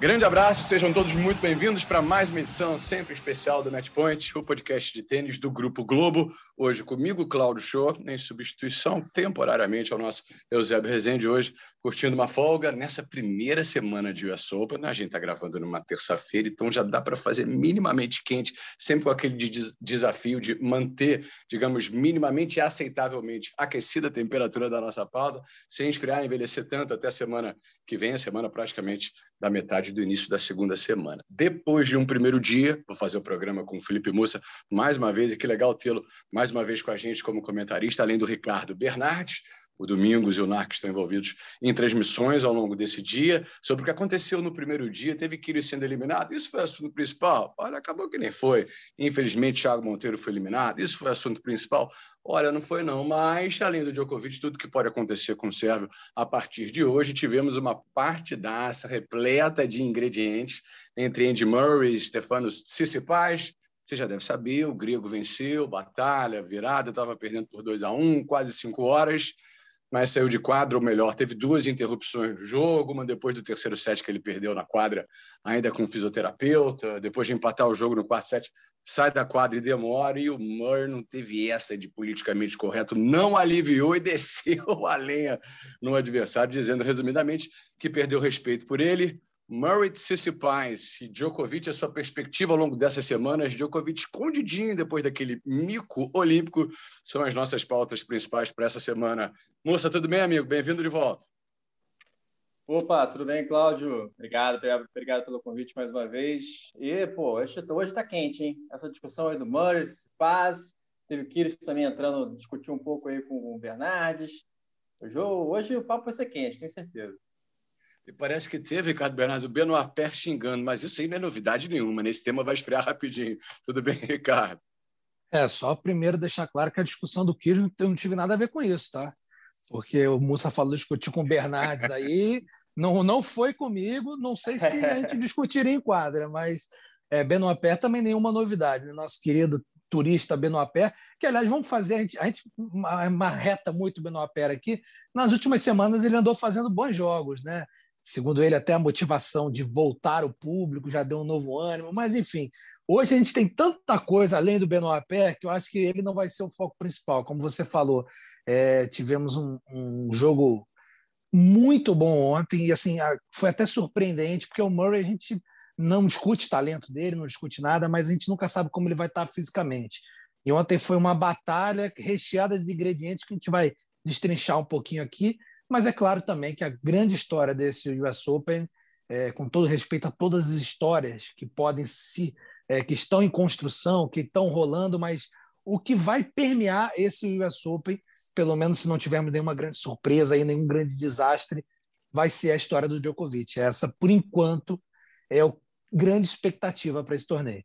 Grande abraço, sejam todos muito bem-vindos para mais uma edição sempre especial do Matchpoint, o podcast de tênis do Grupo Globo. Hoje comigo, Cláudio Show, em substituição temporariamente ao nosso Eusébio Rezende, hoje curtindo uma folga nessa primeira semana de US Open. A gente está gravando numa terça-feira, então já dá para fazer minimamente quente, sempre com aquele des desafio de manter, digamos, minimamente e aceitavelmente aquecida a temperatura da nossa pauta, sem esfriar, envelhecer tanto até a semana que vem, a semana praticamente da metade do início da segunda semana. Depois de um primeiro dia, vou fazer o programa com o Felipe Moça mais uma vez, e que legal tê-lo mais uma vez com a gente como comentarista, além do Ricardo Bernardes, o Domingos e o Narc estão envolvidos em transmissões ao longo desse dia, sobre o que aconteceu no primeiro dia, teve Kyrgios sendo eliminado, isso foi assunto principal? Olha, acabou que nem foi. Infelizmente, Thiago Monteiro foi eliminado, isso foi assunto principal? Olha, não foi não, mas além do Djokovic, tudo que pode acontecer com o Sérvio a partir de hoje, tivemos uma partidaça repleta de ingredientes entre Andy Murray e Stefanos Tsitsipas, você já deve saber, o grego venceu, batalha, virada, estava perdendo por 2 a 1 um, quase cinco horas mas saiu de quadra, ou melhor, teve duas interrupções no jogo, uma depois do terceiro set que ele perdeu na quadra, ainda com o fisioterapeuta, depois de empatar o jogo no quarto set, sai da quadra e demora, e o Murray não teve essa de politicamente correto, não aliviou e desceu a lenha no adversário, dizendo resumidamente que perdeu respeito por ele, Murray Tsitsipas e Djokovic, a sua perspectiva ao longo dessas semanas, Djokovic escondidinho depois daquele mico olímpico, são as nossas pautas principais para essa semana. Moça, tudo bem, amigo? Bem-vindo de volta. Opa, tudo bem, Cláudio? Obrigado, obrigado, pelo convite mais uma vez. E, pô, hoje, hoje tá quente, hein? Essa discussão aí do Murray, Paz, teve o Kyrgios também entrando, discutir um pouco aí com o Bernardes. Hoje o papo vai ser quente, tenho certeza. E parece que teve, Ricardo Bernardes, o Benoit Pé xingando, mas isso aí não é novidade nenhuma, né? Esse tema vai esfriar rapidinho. Tudo bem, Ricardo? É, só primeiro deixar claro que a discussão do Kiro não tive nada a ver com isso, tá? Porque o Mussa falou discutir com o Bernardes aí, não, não foi comigo, não sei se a gente discutiria em quadra, mas é, Benoit Pé também nenhuma novidade, né? Nosso querido turista Benoit Pé, que aliás vamos fazer, a gente, a gente marreta muito o Benoit Pé aqui, nas últimas semanas ele andou fazendo bons jogos, né? Segundo ele, até a motivação de voltar o público já deu um novo ânimo, mas enfim, hoje a gente tem tanta coisa além do Benoit Pé que eu acho que ele não vai ser o foco principal. Como você falou, é, tivemos um, um, jogo muito bom ontem e assim foi até surpreendente porque o Murray a gente não discute talento dele, não discute nada, mas a gente nunca sabe como ele vai estar fisicamente. E ontem foi uma batalha recheada de ingredientes que a gente vai destrinchar um pouquinho aqui. Mas é claro também que a grande história desse US Open, é, com todo respeito a todas as histórias que podem se é, que estão em construção, que estão rolando, mas o que vai permear esse US Open, pelo menos se não tivermos nenhuma grande surpresa aí, nenhum grande desastre, vai ser a história do Djokovic. Essa, por enquanto, é a grande expectativa para esse torneio.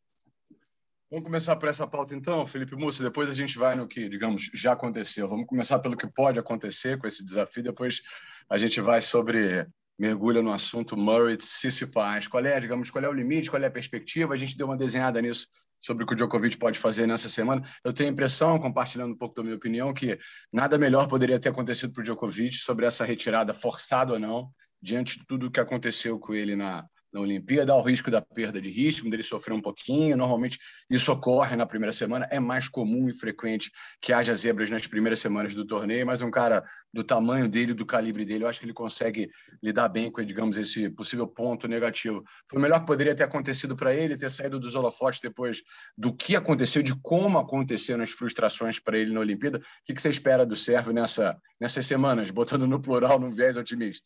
Vamos começar por essa pauta então, Felipe Mussa, depois a gente vai no que, digamos, já aconteceu. Vamos começar pelo que pode acontecer com esse desafio, depois a gente vai sobre mergulha no assunto Murray Tsitsipas. Qual é, digamos, qual é o limite, qual é a perspectiva? A gente deu uma desenhada nisso sobre o que o Djokovic pode fazer nessa semana. Eu tenho a impressão, compartilhando um pouco da minha opinião, que nada melhor poderia ter acontecido para o Djokovic sobre essa retirada, forçada ou não, diante de tudo o que aconteceu com ele na, na Olimpíada, há o risco da perda de ritmo, dele sofrer um pouquinho. Normalmente isso ocorre na primeira semana, é mais comum e frequente que haja zebras nas primeiras semanas do torneio, mas um cara do tamanho dele, do calibre dele, eu acho que ele consegue lidar bem com, digamos, esse possível ponto negativo. Foi o melhor que poderia ter acontecido para ele, ter saído dos holofotes depois do que aconteceu, de como aconteceram as frustrações para ele na Olimpíada. O que você espera do Sérvio nessa, nessas semanas, botando no plural, num viés otimista?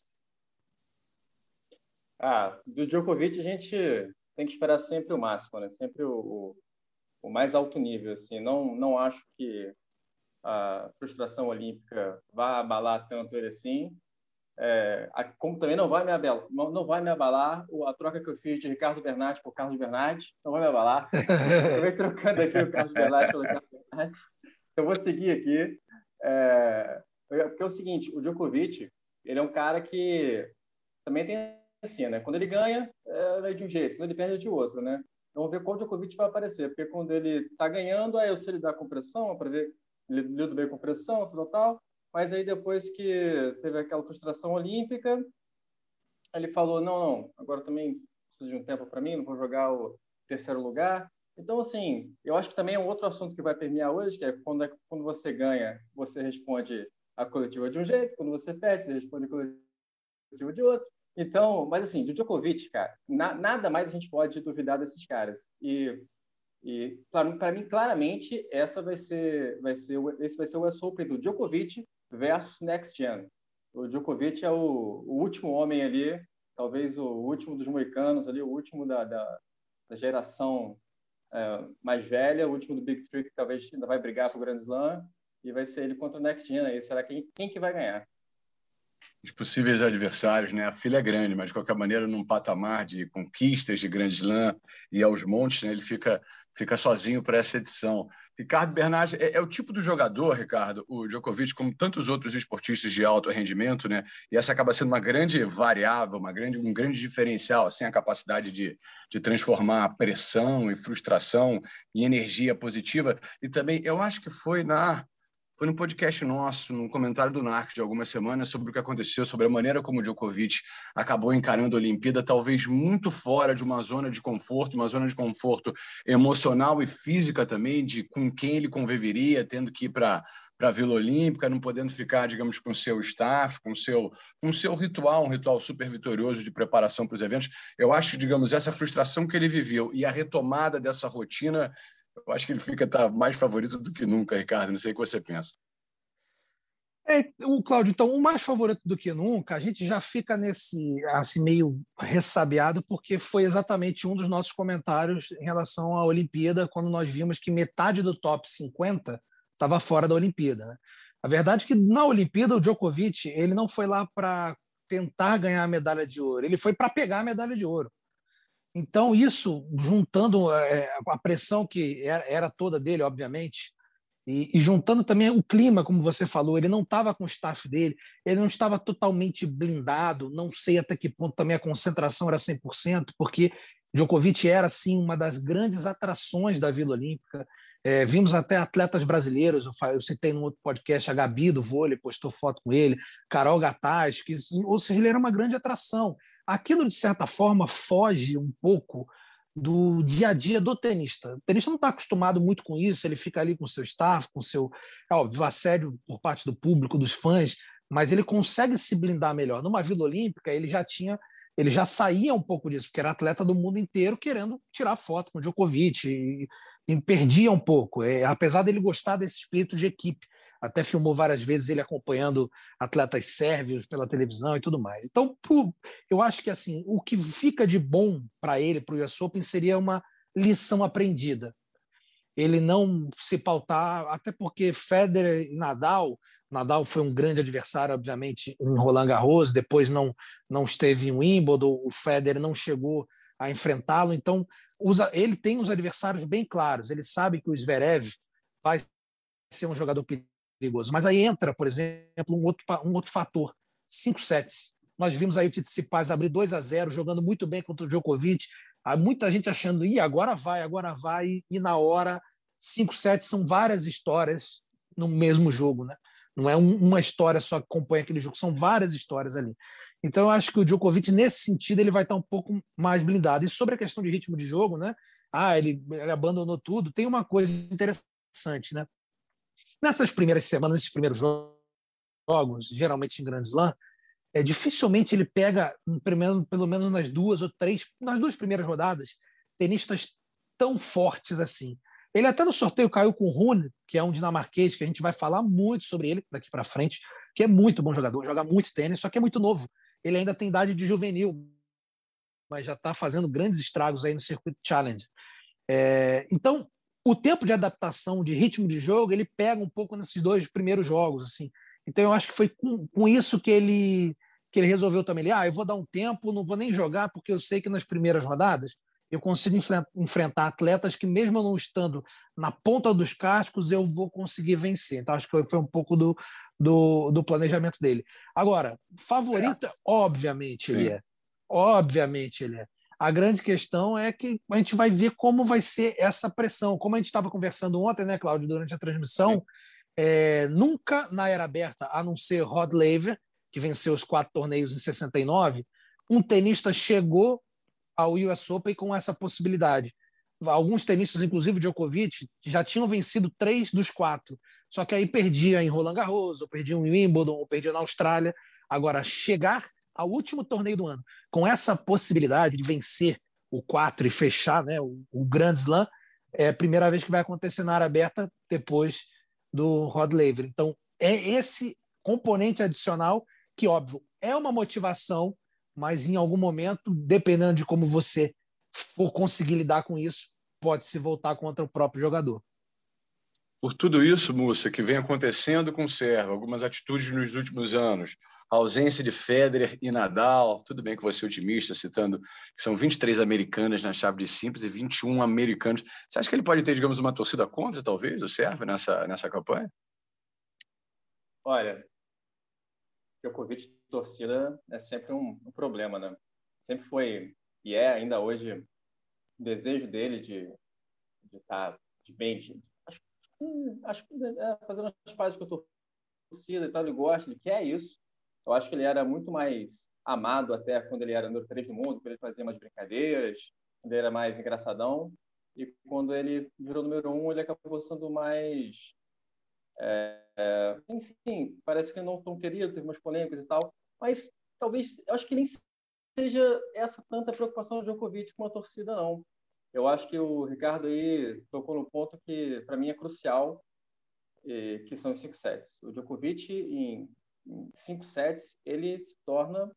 Ah, do Djokovic a gente tem que esperar sempre o máximo, né? Sempre o, o, o mais alto nível, assim. Não, não acho que a frustração olímpica vá abalar tanto ele assim. É, como também não vai me abalar, não vai me abalar a troca que eu fiz de Ricardo Bernardi por Carlos Bernardi, não vai me abalar. Acabei trocando aqui o Carlos Bernardi pelo Carlos Bernardi. Eu vou seguir aqui. É, porque é o seguinte, o Djokovic, ele é um cara que também tem assim, né? Quando ele ganha, é de um jeito, quando ele perde, é de outro, né? Então, vamos ver qual Djokovic vai aparecer, porque quando ele está ganhando, aí eu sei lidar com pressão, para ver ele lido bem com pressão, tudo tal, mas aí depois que teve aquela frustração olímpica, ele falou, não, não, agora também preciso de um tempo para mim, não vou jogar o terceiro lugar. Então, assim, eu acho que também é um outro assunto que vai permear hoje, que é quando, é, quando você ganha, você responde a coletiva de um jeito, quando você perde, você responde a coletiva de outro. Então, mas assim, do Djokovic, cara, na, nada mais a gente pode duvidar desses caras. E, e para mim, claramente, essa vai ser, vai ser, esse vai ser o US Open do Djokovic versus Next Gen. O Djokovic é o, o último homem ali, talvez o último dos moicanos ali, o último da, da, da geração é, mais velha, o último do Big Three que talvez ainda vai brigar para o Grand Slam, e vai ser ele contra o Next Gen aí. Será quem, quem que vai ganhar? Os possíveis adversários, né? A fila é grande, mas de qualquer maneira, num patamar de conquistas de Grande Slam e aos montes, né? Ele fica, fica sozinho para essa edição. Ricardo Bernardes é, é, o tipo do jogador, Ricardo, o Djokovic, como tantos outros esportistas de alto rendimento, né? E essa acaba sendo uma grande variável, uma grande, um grande diferencial, assim, a capacidade de, de transformar pressão e frustração em energia positiva. E também, eu acho que foi na foi num podcast nosso, num comentário do NARC de algumas semanas, sobre o que aconteceu, sobre a maneira como o Djokovic acabou encarando a Olimpíada, talvez muito fora de uma zona de conforto, uma zona de conforto emocional e física também, de com quem ele conviveria, tendo que ir para para a Vila Olímpica, não podendo ficar, digamos, com seu staff, com seu com seu ritual, um ritual super vitorioso de preparação para os eventos. Eu acho, digamos, essa frustração que ele viveu e a retomada dessa rotina eu acho que ele fica tá, mais favorito do que nunca, Ricardo. Não sei o que você pensa. É, o Cláudio, então, o mais favorito do que nunca, a gente já fica nesse assim meio ressabiado, porque foi exatamente um dos nossos comentários em relação à Olimpíada, quando nós vimos que metade do top 50 estava fora da Olimpíada. Né? A verdade é que na Olimpíada o Djokovic ele não foi lá para tentar ganhar a medalha de ouro, ele foi para pegar a medalha de ouro. Então, isso, juntando é, a pressão que era toda dele, obviamente, e, e, juntando também o clima, como você falou, ele não estava com o staff dele, ele não estava totalmente blindado, não sei até que ponto também a concentração era 100%, porque Djokovic era, sim, uma das grandes atrações da Vila Olímpica. É, vimos até atletas brasileiros, eu, eu citei no outro podcast, a Gabi do vôlei postou foto com ele, Carol Gataz, que, ou seja, ele era uma grande atração aquilo, de certa forma, foge um pouco do dia a dia do tenista. O tenista não está acostumado muito com isso, ele fica ali com seu staff, com seu. É óbvio, assédio por parte do público, dos fãs, mas ele consegue se blindar melhor. Numa Vila Olímpica, ele já tinha. Ele já saía um pouco disso, porque era atleta do mundo inteiro querendo tirar foto com o Djokovic e, e perdia um pouco, é, apesar dele gostar desse espírito de equipe até filmou várias vezes ele acompanhando atletas sérvios pela televisão e tudo mais. Então, eu acho que assim, o que fica de bom para ele, para o US Open, seria uma lição aprendida. Ele não se pautar, até porque Federer e Nadal, Nadal foi um grande adversário, obviamente, em Roland Garros, depois não, não esteve em Wimbledon, o Federer não chegou a enfrentá-lo, então usa, ele tem os adversários bem claros, ele sabe que o Zverev vai ser um jogador perigoso. Mas aí entra, por exemplo, um outro, um outro fator: cinco sets. Nós vimos aí o Tsitsipas abrir 2 a 0 jogando muito bem contra o Djokovic. Há muita gente achando, e agora vai, agora vai, e na hora, cinco sets são várias histórias no mesmo jogo, né? Não é um, uma história só que compõe aquele jogo, são várias histórias ali. Então eu acho que o Djokovic, nesse sentido, ele vai estar um pouco mais blindado. E sobre a questão de ritmo de jogo, né? Ah, ele, ele abandonou tudo. Tem uma coisa interessante, né? Nessas primeiras semanas, nesses primeiros jogos, geralmente em Grand Slam, é, dificilmente ele pega, pelo, menos nas duas ou três, nas duas primeiras rodadas, tenistas tão fortes assim. Ele até no sorteio caiu com o Rune, que é um dinamarquês, que a gente vai falar muito sobre ele daqui para frente, que é muito bom jogador, joga muito tênis, só que é muito novo. Ele ainda tem idade de juvenil, mas já está fazendo grandes estragos aí no circuito Challenge. É, então, o tempo de adaptação, de ritmo de jogo, ele pega um pouco nesses dois primeiros jogos, assim. Então eu acho que foi com, com isso que ele que ele resolveu também, ele, ah, eu vou dar um tempo, não vou nem jogar, porque eu sei que nas primeiras rodadas eu consigo enfrentar atletas que, mesmo não estando na ponta dos cascos, eu vou conseguir vencer. Então, acho que foi um pouco do, do, do planejamento dele. Agora, favorito, é. obviamente, Sim. ele é. Obviamente, ele é. A grande questão é que a gente vai ver como vai ser essa pressão. Como a gente estava conversando ontem, né, Cláudio, durante a transmissão, é, nunca na era aberta, a não ser Rod Laver, que venceu os quatro torneios em 69, um tenista chegou ao US Open com essa possibilidade. Alguns tenistas, inclusive o Djokovic, já tinham vencido três dos quatro. Só que aí perdia em Roland Garros, ou perdia em Wimbledon, ou perdia na Austrália. Agora, chegar ao último torneio do ano com essa possibilidade de vencer o quatro e fechar né, o, o Grand Slam, é a primeira vez que vai acontecer na área aberta depois do Rod Laver. Então, é esse componente adicional que, óbvio, é uma motivação mas em algum momento, dependendo de como você for conseguir lidar com isso, pode se voltar contra o próprio jogador. Por tudo isso, Mussa, que vem acontecendo com o Serra, algumas atitudes nos últimos anos, a ausência de Federer e Nadal, tudo bem que você é otimista, citando que são 23 americanas na chave de simples e 21 americanos. Você acha que ele pode ter, digamos, uma torcida contra, talvez, o Serra, nessa, nessa campanha? Olha, Djokovic torcida é sempre um, um, problema, né? Sempre foi e é ainda hoje o desejo dele de de estar tá de bem, de, acho, que é, fazendo as pazes com a torcida e tal, ele gosta, ele quer isso. Eu acho que ele era muito mais amado até quando ele era número 3 do mundo, quando ele fazia umas brincadeiras, quando ele era mais engraçadão. E quando ele virou número um, ele acabou sendo mais é, é, enfim, parece que não tão querido, teve umas polêmicas e tal, mas talvez, eu acho que nem seja essa tanta preocupação do Djokovic com a torcida, não. Eu acho que o Ricardo aí tocou no ponto que, para mim, é crucial, que são os cinco sets. O Djokovic, em, em cinco sets, ele se torna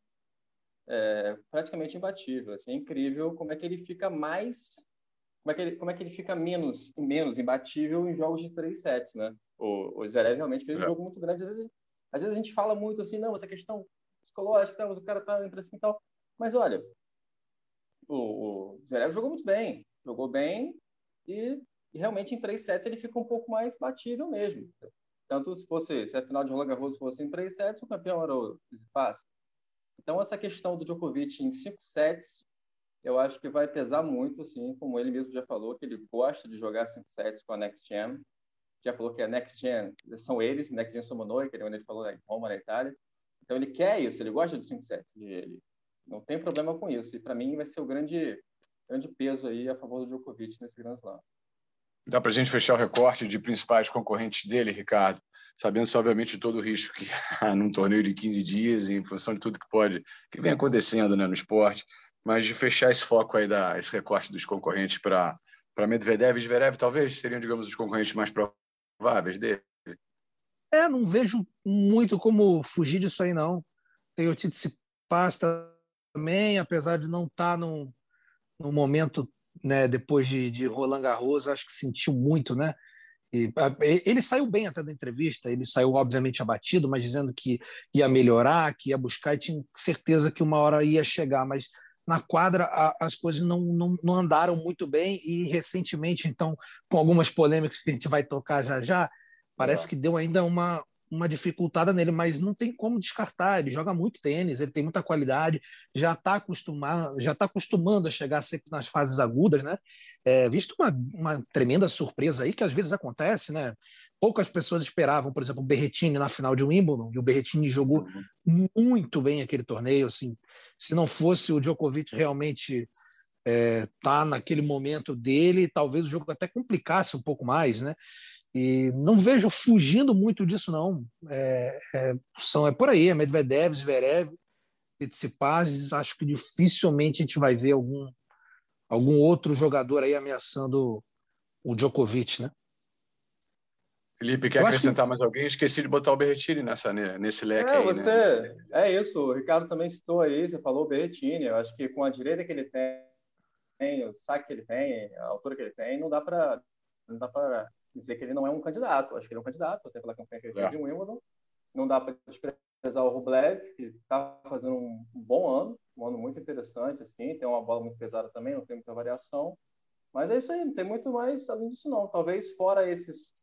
é, praticamente imbatível. Assim, é incrível como é que ele fica mais como é que ele, como é que ele fica menos menos imbatível em jogos de três sets, né? O, o Zverev realmente fez um é. jogo muito grande. Às vezes, às vezes a gente fala muito assim, não, essa questão psicológica, tá, mas o cara tá entre assim e tal. Mas olha, o, o Zverev jogou muito bem, jogou bem e, e, realmente em três sets ele fica um pouco mais batível mesmo. Tanto se fosse, se a final de Roland Garros fosse em três sets, o campeão era o Tsitsipas. Então essa questão do Djokovic em cinco sets eu acho que vai pesar muito, assim, como ele mesmo já falou, que ele gosta de jogar cinco sets com a Next Gen. Já falou que a Next Gen são eles, Next Gen Somonoi, que é onde ele falou em Roma, na Itália. Então ele quer isso, ele gosta de cinco sets. Ele não tem problema com isso. E para mim vai ser o grande, grande peso aí a favor do Djokovic nesse Grand Slam. Dá para a gente fechar o recorte de principais concorrentes dele, Ricardo, sabendo-se, obviamente, todo o risco que há num torneio de 15 dias, em função de tudo que pode, que vem acontecendo né, no esporte mas de fechar esse foco aí, da, esse recorte dos concorrentes para Medvedev e Zverev, talvez seriam, digamos, os concorrentes mais prováveis dele? É, não vejo muito como fugir disso aí, não. Tem o Tsitsipas também, apesar de não estar tá no, no momento, né, depois de, de Roland Garros, acho que sentiu muito, né? E, ele saiu bem até da entrevista, ele saiu obviamente abatido, mas dizendo que ia melhorar, que ia buscar e tinha certeza que uma hora ia chegar, mas na quadra a, as coisas não, não, não, andaram muito bem e recentemente, então, com algumas polêmicas que a gente vai tocar já já, parece é. que deu ainda uma, uma dificultada nele, mas não tem como descartar. Ele joga muito tênis, ele tem muita qualidade, já está acostumado, já está acostumando a chegar sempre nas fases agudas, né? É, visto uma, uma tremenda surpresa aí que às vezes acontece, né? poucas pessoas esperavam, por exemplo, o Berretini na final de Wimbledon, e o Berretini jogou uhum. muito bem aquele torneio, assim, se não fosse o Djokovic realmente é, tá naquele momento dele, talvez o jogo até complicasse um pouco mais, né? E não vejo fugindo muito disso, não. É, é, são, é por aí, é Medvedev, Zverev, Tsitsipas, acho que dificilmente a gente vai ver algum, algum outro jogador aí ameaçando o Djokovic, né? Felipe, quer acrescentar que... mais alguém? Esqueci de botar o Berretini nessa, né, nesse leque é, aí, você... Né? É isso, o Ricardo também citou aí, você falou o Berretini. Eu acho que com a direita que ele tem, o saque que ele tem, a altura que ele tem, não dá para não dá para dizer que ele não é um candidato. Acho que ele é um candidato, até pela campanha que ele fez é. em Wimbledon. Não dá para o Rublev, que está fazendo um, bom ano, um ano muito interessante, assim, tem uma bola muito pesada também, não tem muita variação. Mas é isso aí, não tem muito mais além disso, não. Talvez fora esses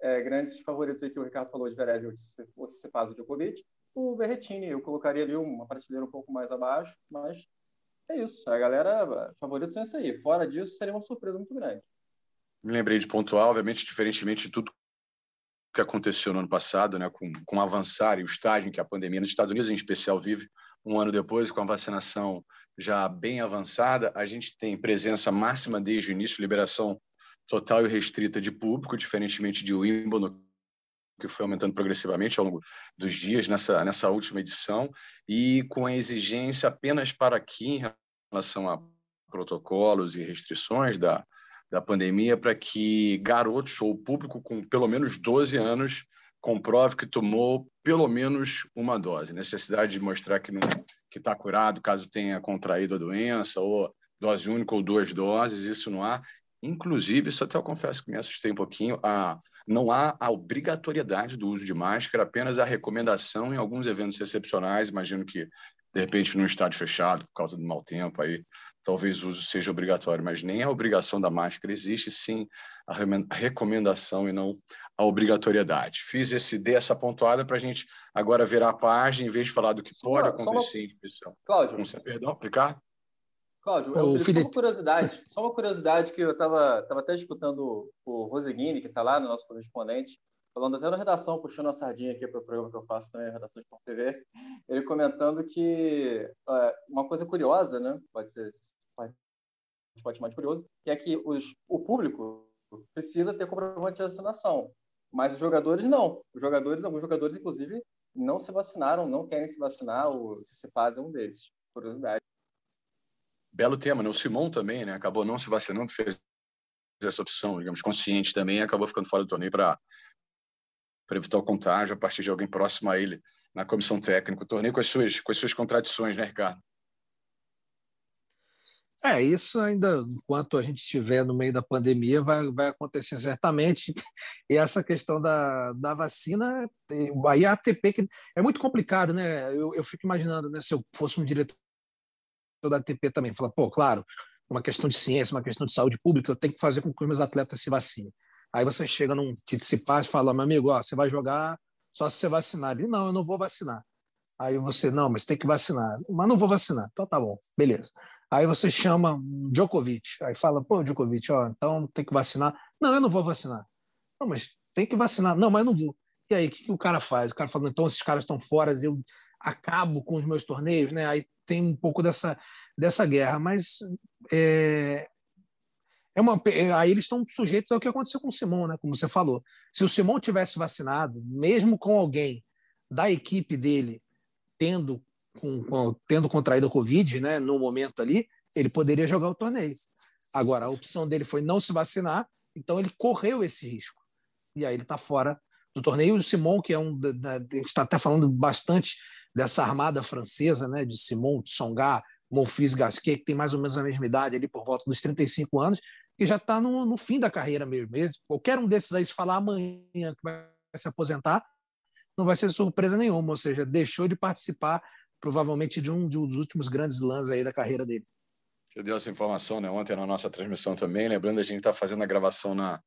é, grandes favoritos aí que o Ricardo falou de Verev, o Cepaz, o Djokovic, o Berretini, eu colocaria ali uma prateleira um pouco mais abaixo, mas é isso. A galera, favoritos são isso aí. Fora disso, seria uma surpresa muito grande. Me lembrei de pontuar, obviamente, diferentemente de tudo que aconteceu no ano passado, né, com, com o avançar e o estágio que a pandemia nos Estados Unidos, em especial, vive um ano depois, com a vacinação já bem avançada, a gente tem presença máxima desde o início, liberação total e restrita de público, diferentemente de Wimbledon, que foi aumentando progressivamente ao longo dos dias nessa, nessa última edição, e com a exigência apenas para aqui, em relação a protocolos e restrições da, da pandemia, para que garotos ou público com pelo menos 12 anos comprove que tomou pelo menos uma dose. Necessidade de mostrar que está curado caso tenha contraído a doença, ou dose única ou duas doses, isso não há. Inclusive, isso até eu confesso que me assustei um pouquinho, a, não há a obrigatoriedade do uso de máscara, apenas a recomendação em alguns eventos excepcionais, imagino que, de repente, num estádio fechado, por causa do mau tempo, aí talvez o uso seja obrigatório, mas nem a obrigação da máscara existe, sim a recomendação e não a obrigatoriedade. Fiz esse, dei essa pontuada para a gente agora virar a página, em vez de falar do que pode só, acontecer só uma... em inscrição. Cláudio. Com, perdão, Ricardo? Cláudio, eu, só uma curiosidade, só uma curiosidade que eu estava tava até escutando o Roseguini, que está lá no nosso correspondente, falando até na redação, puxando a sardinha aqui para o programa que eu faço também, a redação de TV, ele comentando que uh, uma coisa curiosa, né, pode ser, pode, pode de curioso, que é que os, o público precisa ter comprovante de vacinação, mas os jogadores não. Os jogadores, alguns jogadores, inclusive, não se vacinaram, não querem se vacinar, o Cicipaz é um deles. Curiosidade. Belo tema, né? O Simon também, né? Acabou não se vacinando, fez essa opção, digamos, consciente também, acabou ficando fora do torneio para para evitar o contágio a partir de alguém próximo a ele na comissão técnica. O torneio com as suas, com as suas contradições, né, Ricardo? É, isso ainda, enquanto a gente estiver no meio da pandemia, vai, vai acontecer certamente. E essa questão da, da vacina, aí a ATP, que é muito complicado, né? Eu, eu fico imaginando, né, se eu fosse um diretor da ATP também, falar, pô, claro, uma questão de ciência, uma questão de saúde pública, eu tenho que fazer com que os meus atletas se vacinem. Aí você chega num Tsitsipas e fala, meu amigo, ó, você vai jogar só se você vacinar. Ele, não, eu não vou vacinar. Aí você, não, mas tem que vacinar. Mas não vou vacinar. Então tá bom, beleza. Aí você chama Djokovic, aí fala, pô, Djokovic, ó, então tem que vacinar. Não, eu não vou vacinar. Não, mas tem que vacinar. Não, mas não vou. E aí, o que, que o cara faz? O cara fala, então esses caras estão fora, eu acabo com os meus torneios, né? Aí tem um pouco dessa, dessa guerra, mas é, é uma, aí eles estão sujeitos ao que aconteceu com o Simon, né? Como você falou. Se o Simon tivesse vacinado, mesmo com alguém da equipe dele tendo com, com, tendo contraído a Covid, né, no momento ali, ele poderia jogar o torneio. Agora, a opção dele foi não se vacinar, então ele correu esse risco. E aí ele está fora do torneio. O Simon, que é um. Da, a gente está até falando bastante dessa armada francesa, né, de Simon, de Songa, Monfils, Gasquet, que tem mais ou menos a mesma idade, ali por volta dos 35 anos, que já está no, no, fim da carreira mesmo. Qualquer um desses aí, se falar amanhã que vai se aposentar, não vai ser surpresa nenhuma, ou seja, deixou de participar provavelmente de um, de um dos últimos grandes lãs aí da carreira dele. Eu dei essa informação né, ontem na nossa transmissão também, lembrando a gente está fazendo a gravação na,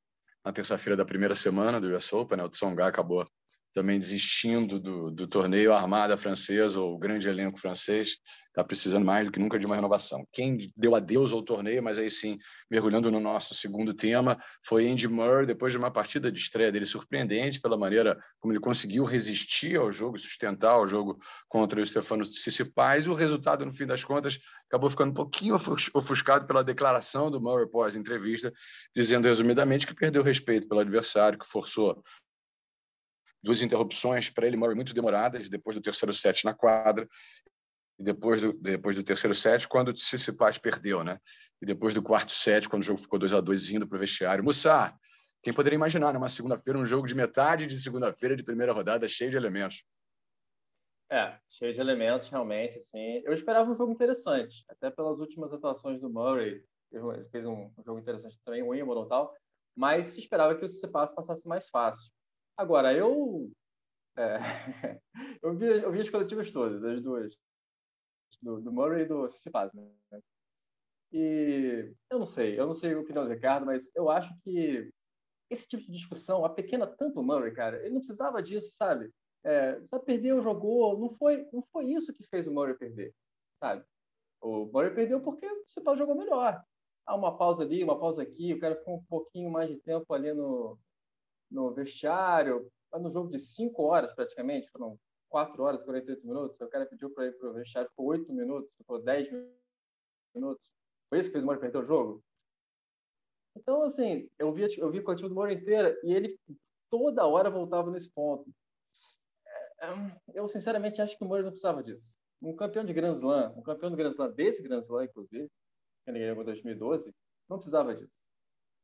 na terça-feira da primeira semana do US Open, né, o Tsonga acabou também desistindo do, do torneio, a Armada Francesa, ou o grande elenco francês, está precisando mais do que nunca de uma renovação. Quem deu adeus ao torneio, mas aí sim, mergulhando no nosso segundo tema, foi Andy Murray, depois de uma partida de estreia dele surpreendente, pela maneira como ele conseguiu resistir ao jogo, sustentar o jogo contra o Stefano Tsitsipas, e o resultado, no fim das contas, acabou ficando um pouquinho ofuscado pela declaração do Murray pós-entrevista, dizendo resumidamente que perdeu respeito pelo adversário, que forçou duas interrupções para ele muito demoradas, depois do terceiro set na quadra, e depois do, depois do terceiro set, quando o Tsitsipas perdeu, né? E depois do quarto set, quando o jogo ficou 2 a 2 indo para o vestiário. Mussar, quem poderia imaginar, numa segunda-feira, um jogo de metade de segunda-feira de primeira rodada cheio de elementos? É, cheio de elementos, realmente, assim. Eu esperava um jogo interessante, até pelas últimas atuações do Murray. Ele fez um jogo interessante também, o Wimbledon e tal, mas esperava que o Tsitsipas passasse mais fácil. Agora, eu É, eu, vi, eu vi as coletivas todas, as duas, do, do Murray e do Tsitsipas, né? E eu não sei, eu não sei a opinião do Ricardo, mas eu acho que esse tipo de discussão, a pequena tanto o Murray, cara, ele não precisava disso, sabe? É, perdeu, jogou, não foi, não foi isso que fez o Murray perder, sabe? O Murray perdeu porque o Tsitsipas jogou melhor. Há uma pausa ali, uma pausa aqui, o cara ficou um pouquinho mais de tempo ali no, no vestiário, no jogo de cinco horas praticamente, foram quatro horas e 48 minutos, o cara pediu para ir para o vestiário, ficou oito minutos, ficou dez minutos. Foi isso que fez o Moro perder o jogo? Então, assim, eu vi, eu vi o coletivo do Moro inteira e ele toda hora voltava nesse ponto. É, é, eu, sinceramente, acho que o Moro não precisava disso. Um campeão de Grand Slam, um campeão de Grand Slam, desse Grand Slam, inclusive, que ele ganhou em 2012, não precisava disso.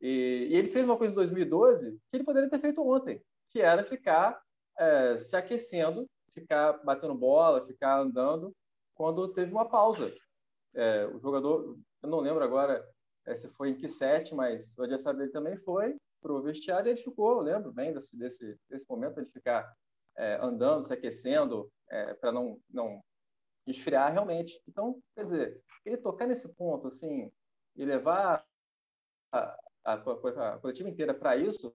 E, e, ele fez uma coisa em 2012 que ele poderia ter feito ontem, que era ficar é, se aquecendo, ficar batendo bola, ficar andando, quando teve uma pausa. É, o jogador, eu não lembro agora é, se foi em que set, mas o adversário dele também foi para o vestiário e ele ficou, eu lembro bem desse, desse, desse momento, ele ficar é, andando, se aquecendo, é, para não, não esfriar realmente. Então, quer dizer, ele tocar nesse ponto, assim, e levar a, a coletiva inteira para isso,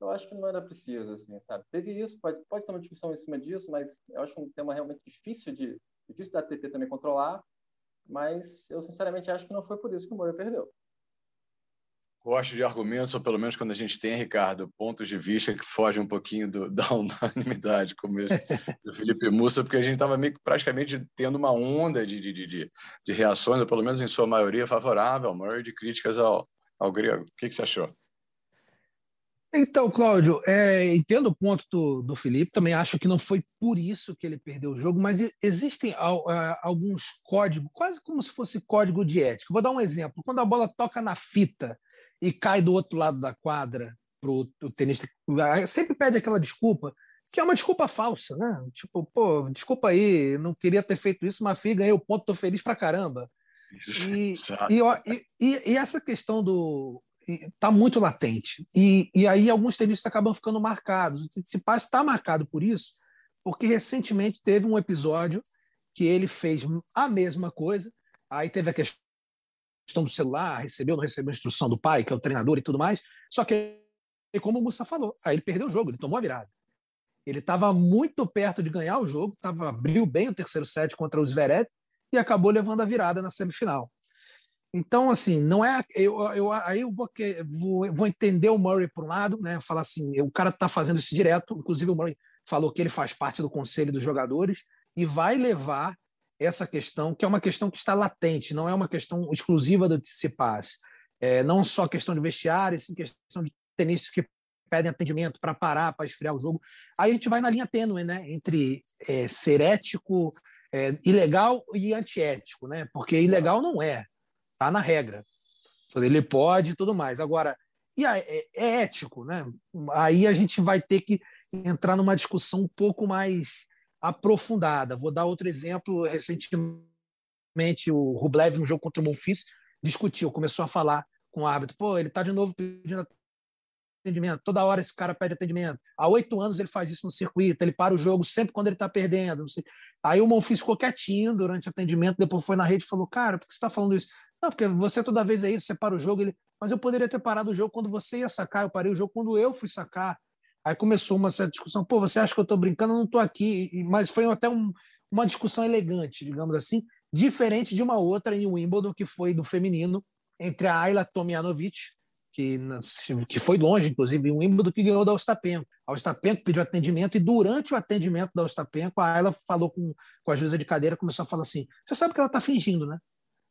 eu acho que não era preciso, assim, sabe? Teve isso, pode, pode ter uma discussão em cima disso, mas eu acho um tema realmente difícil de difícil da ATP também controlar, mas eu sinceramente acho que não foi por isso que o Murray perdeu. Gosto de argumentos, ou pelo menos quando a gente tem, Ricardo, pontos de vista que fogem um pouquinho do, da unanimidade, como esse do Felipe Mussa, porque a gente estava praticamente tendo uma onda de, de, de, de reações, ou pelo menos em sua maioria favorável ao Murray, de críticas ao, ao grego. O que, que você achou? Então, Cláudio, é, entendo o ponto do, do Felipe, também acho que não foi por isso que ele perdeu o jogo, mas existem alguns códigos, quase como se fosse código de ética. Vou dar um exemplo. Quando a bola toca na fita e cai do outro lado da quadra para o tenista, sempre pede aquela desculpa, que é uma desculpa falsa, né? Tipo, pô, desculpa aí, não queria ter feito isso, mas fui, ganhei o ponto, tô feliz pra caramba. E, e, e, e, essa questão do está muito latente. E, e aí alguns tenistas acabam ficando marcados. O Tsitsipas está marcado por isso, porque recentemente teve um episódio que ele fez a mesma coisa, aí teve a questão do celular, recebeu, não recebeu instrução do pai, que é o treinador e tudo mais, só que, como o Mussa falou, aí ele perdeu o jogo, ele tomou a virada. Ele estava muito perto de ganhar o jogo, tava, abriu bem o terceiro set contra o Zverev e acabou levando a virada na semifinal. Então, assim, não é. Eu, eu, aí eu vou, vou, vou entender o Murray por um lado, né? Falar assim, o cara está fazendo isso direto. Inclusive, o Murray falou que ele faz parte do conselho dos jogadores e vai levar essa questão, que é uma questão que está latente, não é uma questão exclusiva do Tsitsipas. É, não só questão de vestiário, sim questão de tenistas que pedem atendimento para parar, para esfriar o jogo. Aí a gente vai na linha tênue, né? Entre é, ser ético, é, ilegal e antiético, né? Porque ilegal não é. Está na regra. Ele pode e tudo mais. Agora, e é, é ético, né? Aí a gente vai ter que entrar numa discussão um pouco mais aprofundada. Vou dar outro exemplo. Recentemente, o Rublev, no jogo contra o Monfils, discutiu, começou a falar com o árbitro: pô, ele está de novo pedindo atendimento. Toda hora esse cara pede atendimento. Há oito anos ele faz isso no circuito, ele para o jogo sempre quando ele está perdendo. Aí o Monfils ficou quietinho durante o atendimento, depois foi na rede e falou: Cara, por que você está falando isso? Não, porque você toda vez aí, você para o jogo, ele, mas eu poderia ter parado o jogo quando você ia sacar, eu parei o jogo quando eu fui sacar. Aí começou uma certa discussão, pô, você acha que eu estou brincando? Eu não estou aqui. Mas foi até um, uma discussão elegante, digamos assim, diferente de uma outra em Wimbledon, que foi do feminino, entre a Ayla Tomjanovic, que, que foi longe, inclusive, em Wimbledon, que ganhou da Ostapenko. A Ostapenko pediu atendimento e durante o atendimento da Ostapenko, a Ayla falou com, com a juíza de cadeira, começou a falar assim, você sabe que ela está fingindo, né?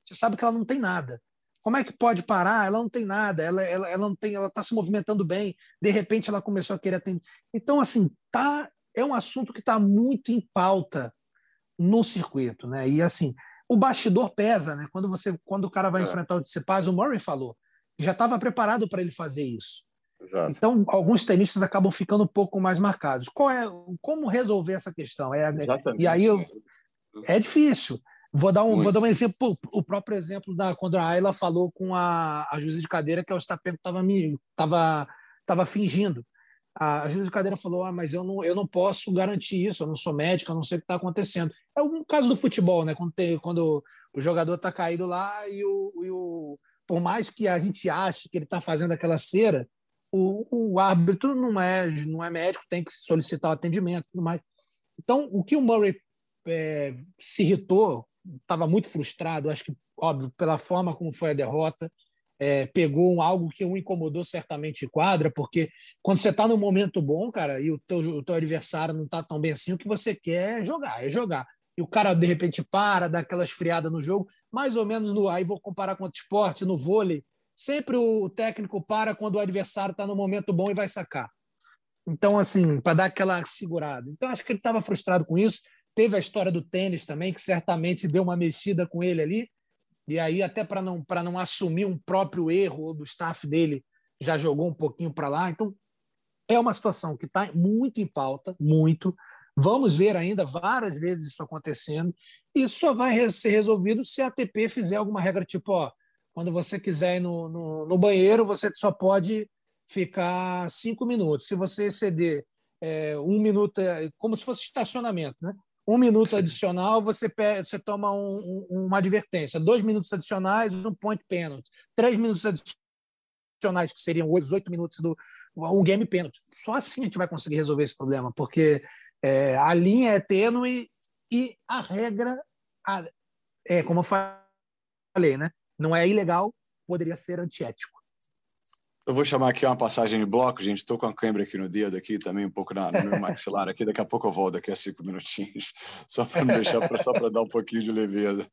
Você sabe que ela não tem nada. Como é que pode parar? Ela não tem nada, ela, ela, ela não tem, ela está se movimentando bem, de repente ela começou a querer atender. Então, assim, tá, é um assunto que está muito em pauta no circuito, né? E assim, o bastidor pesa, né? Quando você, quando o cara vai é. enfrentar o Tsitsipas, o Murray falou, já estava preparado para ele fazer isso. Exato. Então, alguns tenistas acabam ficando um pouco mais marcados. Qual é, como resolver essa questão? É, e aí eu, é difícil. Vou dar um, vou dar um exemplo, o próprio exemplo da quando a Ayla falou com a, a juíza de cadeira que o Ostapenko estava tava, tava fingindo. a juiz de cadeira falou: ah, mas eu não, eu não posso garantir isso, eu não sou médico, eu não sei o que está acontecendo. É um caso do futebol, né? Quando, tem, quando o jogador está caído lá e o, e o. Por mais que a gente ache que ele está fazendo aquela cera, o, o árbitro não é, não é médico, tem que solicitar o atendimento tudo mais. Então, o que o Murray é, se irritou, estava muito frustrado, acho que, óbvio, pela forma como foi a derrota, é, pegou algo que o incomodou certamente em quadra, porque quando você está no momento bom, cara, e o teu, o teu adversário não está tão bem assim, o que você quer é jogar, é jogar. E o cara, de repente, para, dá aquela esfriada no jogo, mais ou menos no. Aí vou comparar com outro esporte, no vôlei, sempre o técnico para quando o adversário está no momento bom e vai sacar. Então, assim, para dar aquela segurada. Então, acho que ele estava frustrado com isso. Teve a história do tênis também, que certamente deu uma mexida com ele ali. E aí, até para não, não assumir um próprio erro do staff dele, já jogou um pouquinho para lá. Então, é uma situação que está muito em pauta, muito. Vamos ver ainda várias vezes isso acontecendo. E só vai ser resolvido se a ATP fizer alguma regra tipo: ó, quando você quiser ir no, no, no banheiro, você só pode ficar cinco minutos. Se você exceder é, um minuto, é, como se fosse estacionamento, né? um minuto adicional, você, pede, você toma um, um, uma advertência. Dois minutos adicionais, um point penalty. Três minutos adicionais, que seriam os oito minutos do um game penalty. Só assim a gente vai conseguir resolver esse problema, porque é, a linha é tênue e a regra, a, é como eu falei, né? não é ilegal, poderia ser antiético. Eu vou chamar aqui uma passagem de bloco, gente. Estou com a câmera aqui no dedo, aqui também um pouco na, no meu maxilar aqui. Daqui a pouco eu volto, daqui a cinco minutinhos, só para me deixar, só para dar um pouquinho de leveza.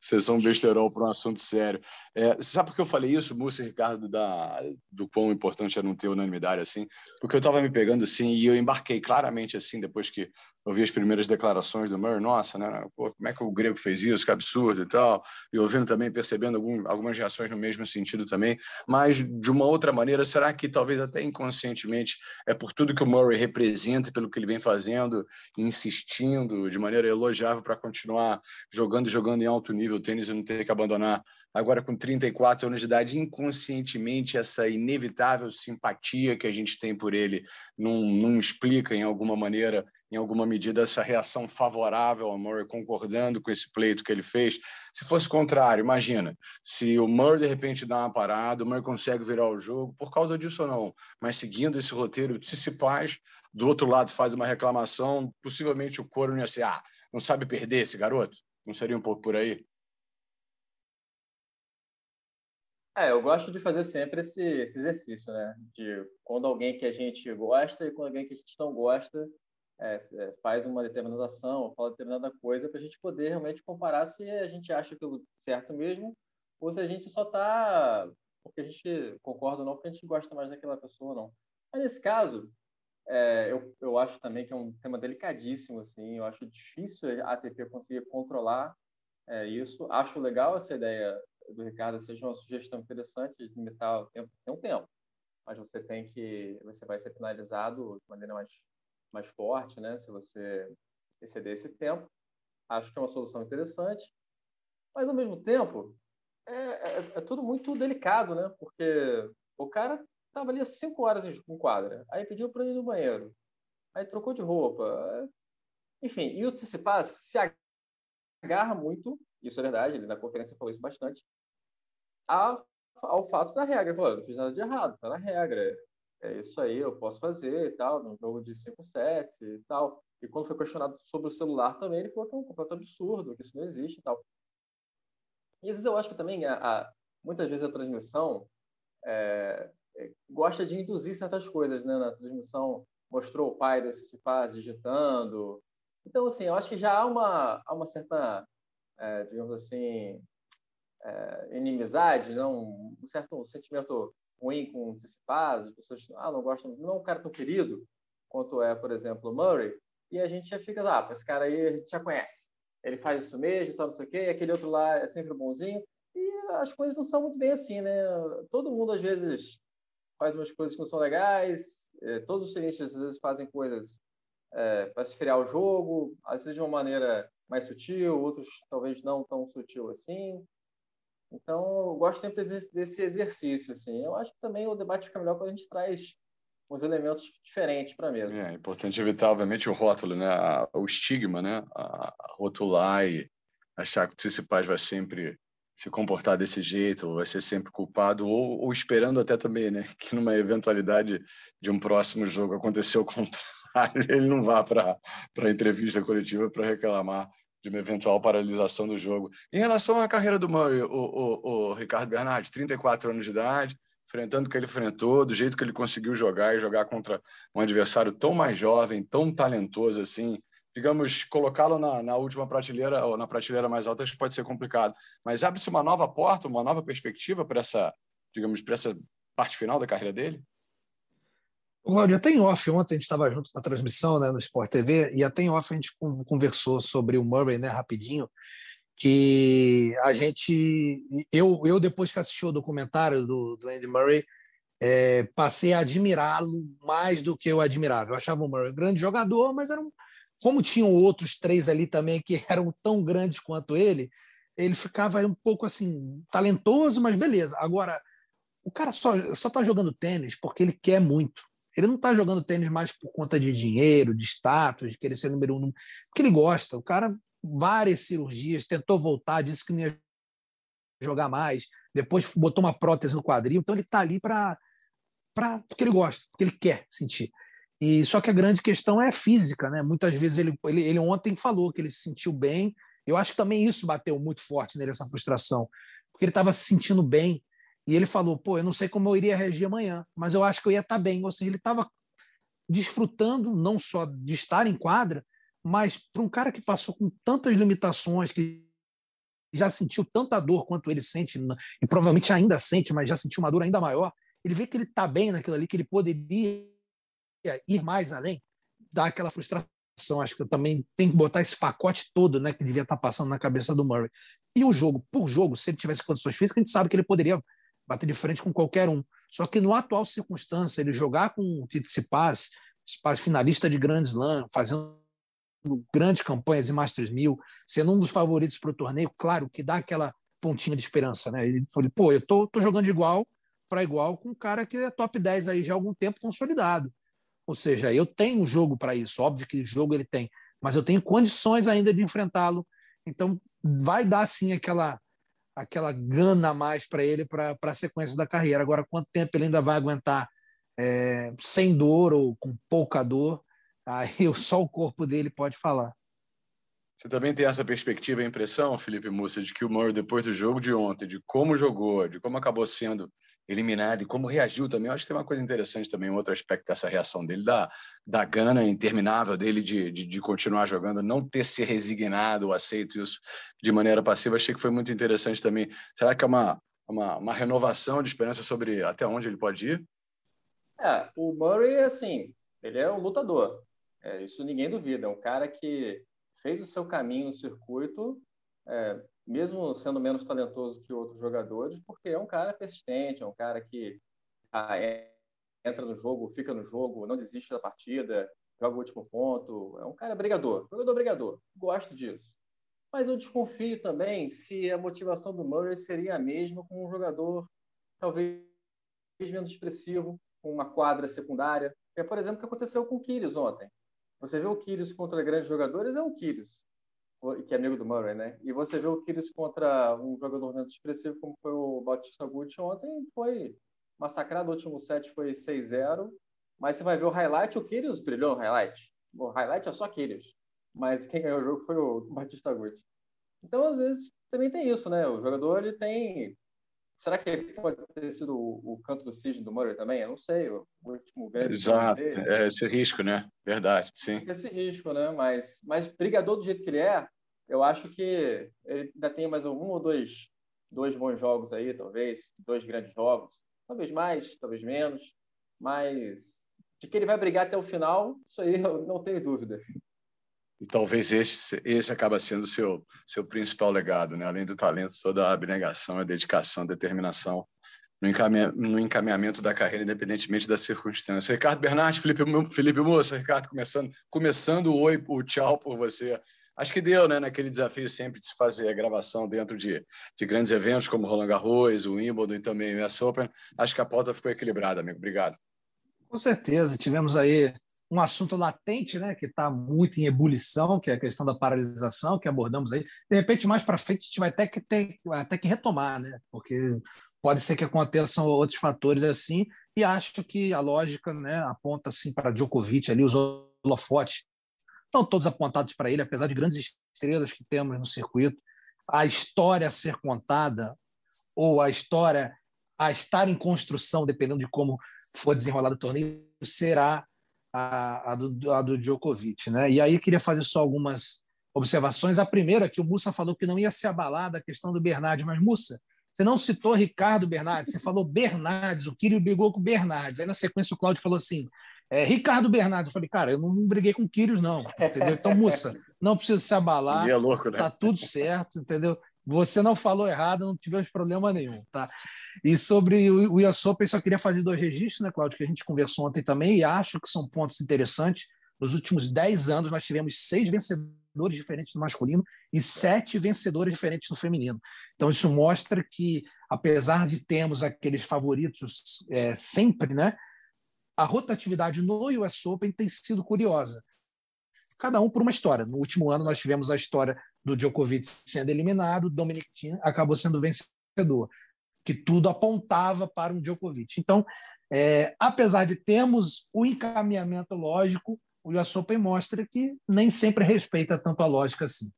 Sessão besterol para um assunto sério. É, sabe por que eu falei isso, Múcio e Ricardo, da, do quão importante é não ter unanimidade assim? Porque eu estava me pegando assim e eu embarquei claramente assim, depois que eu vi as primeiras declarações do Murray, nossa, né? Pô, como é que o grego fez isso? Que absurdo e tal. E ouvindo também, percebendo algum, algumas reações no mesmo sentido também. Mas, de uma outra maneira, será que talvez até inconscientemente é por tudo que o Murray representa, pelo que ele vem fazendo, insistindo de maneira elogiável para continuar jogando jogando em alto nível tênis e não ter que abandonar? Agora com 34 anos de idade, inconscientemente essa inevitável simpatia que a gente tem por ele não, não explica em alguma maneira em alguma medida, essa reação favorável ao Murray, concordando com esse pleito que ele fez. Se fosse contrário, imagina, se o Murray de repente dá uma parada, o Murray consegue virar o jogo, por causa disso ou não, mas seguindo esse roteiro, se paz, do outro lado faz uma reclamação, possivelmente o coro ia ser, ah, não sabe perder esse garoto? Não seria um pouco por aí? É, eu gosto de fazer sempre esse, esse exercício, né? De quando alguém que a gente gosta e quando alguém que a gente não gosta, é, é, faz uma determinada ação, fala determinada coisa, para a gente poder realmente comparar se a gente acha aquilo certo mesmo ou se a gente só está porque a gente concorda ou não, porque a gente gosta mais daquela pessoa ou não. Mas nesse caso, é, eu, eu acho também que é um tema delicadíssimo, assim, eu acho difícil a ATP conseguir controlar é, isso. Acho legal essa ideia do Ricardo, seja uma sugestão interessante de limitar o tempo, tem um tempo, mas você tem que, você vai ser penalizado de maneira mais mais forte, né? Se você exceder esse tempo, acho que é uma solução interessante. Mas ao mesmo tempo, é, é, é tudo muito delicado, né? Porque o cara estava ali cinco horas em quadra, aí pediu para ir no banheiro, aí trocou de roupa, enfim. E o Tsitsipas se agarra muito, isso é verdade, ele na conferência falou isso bastante, ao, fato da regra. Ele falou, não fiz nada de errado, tá na regra é isso aí, eu posso fazer e tal, num jogo de 5 sets e tal. E quando foi questionado sobre o celular também, ele falou que é um completo absurdo, que isso não existe e tal. E às vezes eu acho que também, a, a muitas vezes a transmissão é, é, gosta de induzir certas coisas, né? Na transmissão mostrou o pai do Cicipaz digitando. Então, assim, eu acho que já há uma, há uma certa, é, digamos assim, é, inimizade, não? um certo sentimento ruim com o Tsitsipas, as pessoas ah, não gostam, não é um cara tão querido quanto é, por exemplo, o Murray, e a gente já fica, ah, esse cara aí a gente já conhece. Ele faz isso mesmo, tal, não sei o quê, e aquele outro lá é sempre bonzinho. E as coisas não são muito bem assim, né? Todo mundo, às vezes, faz umas coisas que não são legais, é, todos os tenistas, às vezes, fazem coisas é, para esfriar o jogo, às vezes de uma maneira mais sutil, outros talvez não tão sutil assim. Então, eu gosto sempre desse exercício. Assim. Eu acho que também o debate fica melhor quando a gente traz uns elementos diferentes para a mesa. É, importante evitar, obviamente, o rótulo, né? o estigma, né? A, rotular e achar que o Tsitsipas vai sempre se comportar desse jeito, ou vai ser sempre culpado, ou, ou, esperando até também, né? Que numa eventualidade de um próximo jogo acontecer o contrário, ele não vá para a entrevista coletiva para reclamar de uma eventual paralisação do jogo. Em relação à carreira do Murray, o, o, o Ricardo Bernardi, 34 anos de idade, enfrentando o que ele enfrentou, do jeito que ele conseguiu jogar e jogar contra um adversário tão mais jovem, tão talentoso assim, digamos, colocá-lo na, na, última prateleira ou na prateleira mais alta que pode ser complicado. Mas abre-se uma nova porta, uma nova perspectiva para essa, digamos, para essa parte final da carreira dele? Cláudio, até em off, ontem a gente estava junto na transmissão né, no Sport TV, e até em off a gente conversou sobre o Murray, né, rapidinho, que a gente, eu, eu depois que assisti o documentário do, do Andy Murray, é, passei a admirá-lo mais do que eu admirava. Eu achava o Murray um grande jogador, mas era um, como tinham outros três ali também que eram tão grandes quanto ele, ele ficava um pouco assim, talentoso, mas beleza. Agora, o cara só está jogando tênis porque ele quer muito. Ele não está jogando tênis mais por conta de dinheiro, de status, de querer ser número um, porque ele gosta. O cara várias cirurgias, tentou voltar, disse que não ia jogar mais, depois botou uma prótese no quadril, então ele está ali para porque ele gosta, porque ele quer sentir. E só que a grande questão é física, né? Muitas vezes ele, ele, ele ontem falou que ele se sentiu bem. Eu acho que também isso bateu muito forte nele essa frustração, porque ele estava se sentindo bem e ele falou: "Pô, eu não sei como eu iria reagir amanhã, mas eu acho que eu ia estar tá bem". Ou seja, ele estava desfrutando não só de estar em quadra, mas para um cara que passou com tantas limitações, que já sentiu tanta dor quanto ele sente, e provavelmente ainda sente, mas já sentiu uma dor ainda maior, ele vê que ele está bem naquilo ali, que ele poderia ir mais além, dá aquela frustração. Acho que também tem que botar esse pacote todo né, que devia estar tá passando na cabeça do Murray. E o jogo, por jogo, se ele tivesse condições físicas, a gente sabe que ele poderia bater de frente com qualquer um. Só que no atual circunstância, ele jogar com o Tite Cipas, finalista de Grand Slam, fazendo grandes campanhas em Masters 1000, sendo um dos favoritos para o torneio, claro que dá aquela pontinha de esperança, né? Ele falou, pô, eu tô, tô jogando igual para igual com um cara que é top 10 aí já há algum tempo consolidado. Ou seja, eu tenho um jogo para isso, óbvio que jogo ele tem, mas eu tenho condições ainda de enfrentá-lo. Então vai dar sim aquela aquela gana a mais para ele para a sequência da carreira. Agora, quanto tempo ele ainda vai aguentar é, sem dor ou com pouca dor, Aí só o corpo dele pode falar. Você também tem essa perspectiva e impressão, Felipe Mussa, de que o Murray, depois do jogo de ontem, de como jogou, de como acabou sendo eliminado e como reagiu também, eu acho que tem uma coisa interessante também, um outro aspecto dessa reação dele, da, da gana interminável dele de, de, de continuar jogando, não ter se resignado aceito isso de maneira passiva, achei que foi muito interessante também. Será que é uma, uma, uma renovação de esperança sobre até onde ele pode ir? É, o Murray, assim, ele é um lutador. É, isso ninguém duvida. É um cara que fez o seu caminho no circuito, é, mesmo sendo menos talentoso que outros jogadores, porque é um cara persistente, é um cara que ah, é, entra no jogo, fica no jogo, não desiste da partida, joga o último ponto. É um cara brigador, jogador brigador. Gosto disso. Mas eu desconfio também se a motivação do Murray seria a mesma com um jogador talvez menos expressivo, com uma quadra secundária. É, por exemplo, o que aconteceu com o Kyrgios ontem. Você vê o Kyrgios contra grandes jogadores, é o Kyrgios, que é amigo do Murray, né? E você vê o Kyrgios contra um jogador menos expressivo, como foi o Bautista Gucci ontem, foi massacrado. O último set foi 6-0. Mas você vai ver o highlight, o Kyrgios brilhou no highlight. O highlight é só Kyrgios. Mas quem ganhou o jogo foi o Batista Gucci. Então, às vezes, também tem isso, né? O jogador ele tem Será que pode ter sido o, o, canto do cisne do Murray também? Eu não sei. O último grande Exato. É esse risco, né? Verdade, sim. Esse risco, né? Mas, mas brigador do jeito que ele é, eu acho que ele ainda tem mais um ou dois, dois bons jogos aí, talvez. Dois grandes jogos. Talvez mais, talvez menos. Mas de que ele vai brigar até o final, isso aí eu não tenho dúvida. E talvez esse, esse acaba sendo seu seu principal legado, né? Além do talento, toda a abnegação, a dedicação, a determinação no, encaminhamento, no encaminhamento da carreira, independentemente das circunstâncias. Ricardo Bernardi, Felipe, Felipe Moça, Ricardo, começando, começando o oi, o tchau por você. Acho que deu, né, naquele desafio sempre de se fazer a gravação dentro de, de grandes eventos como Roland Garros, o Wimbledon e também o US Open. Acho que a pauta ficou equilibrada, amigo. Obrigado. Com certeza, tivemos aí um assunto latente, né, que está muito em ebulição, que é a questão da paralisação, que abordamos aí. De repente, mais para frente, a gente vai até que ter até que retomar, né, porque pode ser que aconteçam outros fatores assim. E acho que a lógica, né, aponta assim para Djokovic ali os holofotes estão todos apontados para ele, apesar de grandes estrelas que temos no circuito. A história a ser contada ou a história a estar em construção, dependendo de como for desenrolado o torneio, será a, a, do, a do Djokovic. Né? E aí queria fazer só algumas observações. A primeira, que o Mussa falou que não ia se abalar da questão do Bernardes, mas Mussa, você não citou Ricardo Bernardes, você falou Bernardes, o Kírio brigou com o Bernardes. Aí na sequência o Cláudio falou assim, é, Ricardo Bernardes. Eu falei, cara, eu não briguei com o Quírios, não, entendeu? Então, Mussa, não precisa se abalar, é louco, né? tá tudo certo, entendeu? Você não falou errado, não tivemos problema nenhum, tá? E sobre o, US Open, só queria fazer dois registros, né, Cláudio, que a gente conversou ontem também, e acho que são pontos interessantes. Nos últimos dez anos, nós tivemos seis vencedores diferentes no masculino e sete vencedores diferentes no feminino. Então, isso mostra que, apesar de termos aqueles favoritos é, sempre, né, a rotatividade no US Open tem sido curiosa. Cada um por uma história. No último ano, nós tivemos a história do Djokovic sendo eliminado, Dominic Thiem acabou sendo vencedor que tudo apontava para um Djokovic. Então, é, apesar de termos o encaminhamento lógico, o US Open mostra que nem sempre respeita tanto a lógica assim.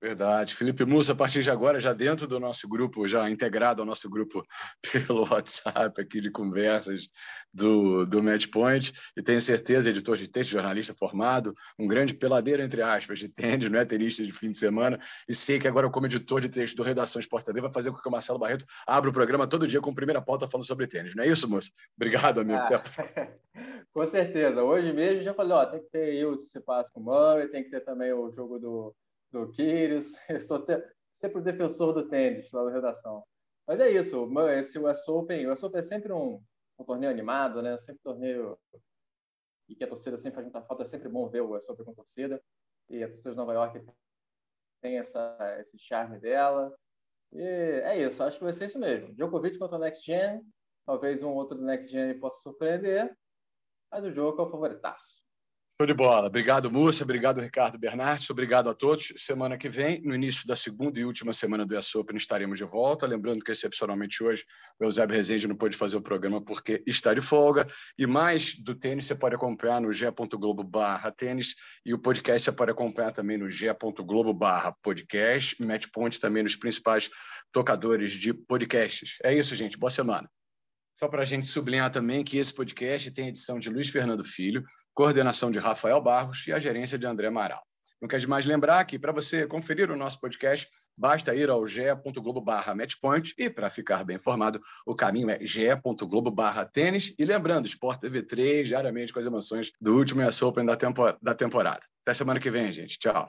Verdade. Felipe Mussa, a partir de agora, já dentro do nosso grupo, já integrado ao nosso grupo pelo WhatsApp aqui de conversas do, do Matchpoint, e tenho certeza, editor de texto, jornalista formado, um grande peladeiro, entre aspas, de tênis, não é tenista de fim de semana, e sei que agora, como editor de texto do Redação Sport vai fazer com que o Marcelo Barreto abra o programa todo dia com primeira pauta falando sobre tênis. Não é isso, moço? Obrigado, amigo. Ah, com certeza. Hoje mesmo já falei, ó, tem que ter o se passa com o Murray, tem que ter também o jogo do do Kyrgios. Eu sou sempre o defensor do tênis lá na redação. Mas é isso, esse US Open, o US Open é sempre um, um torneio animado, né? Sempre um torneio e que a torcida sempre faz muita falta. É sempre bom ver o US Open com torcida. E a torcida de Nova York tem essa, esse charme dela. E é isso, acho que vai ser isso mesmo. Djokovic contra o Next Gen. Talvez um outro do Next Gen possa surpreender. Mas o jogo é o favoritaço. Show de bola. Obrigado, Múcia. Obrigado, Ricardo Bernardes. Obrigado a todos. Semana que vem, no início da segunda e última semana do US Open, estaremos de volta. Lembrando que, excepcionalmente hoje, o Eusébio Rezende não pôde fazer o programa porque está de folga. E mais do tênis você pode acompanhar no g.globo barra tênis e o podcast você pode acompanhar também no g.globo barra podcast. Matchpoint também nos principais tocadores de podcasts. É isso, gente. Boa semana. Só para a gente sublinhar também que esse podcast tem edição de Luiz Fernando Filho, coordenação de Rafael Barros e a gerência de André Amaral. Não quer demais lembrar que, para você conferir o nosso podcast, basta ir ao ge.globo matchpoint e, para ficar bem informado, o caminho é ge.globo tênis. E lembrando, Sport TV 3, diariamente com as emoções do último US Open da, tempo da temporada. Até semana que vem, gente. Tchau.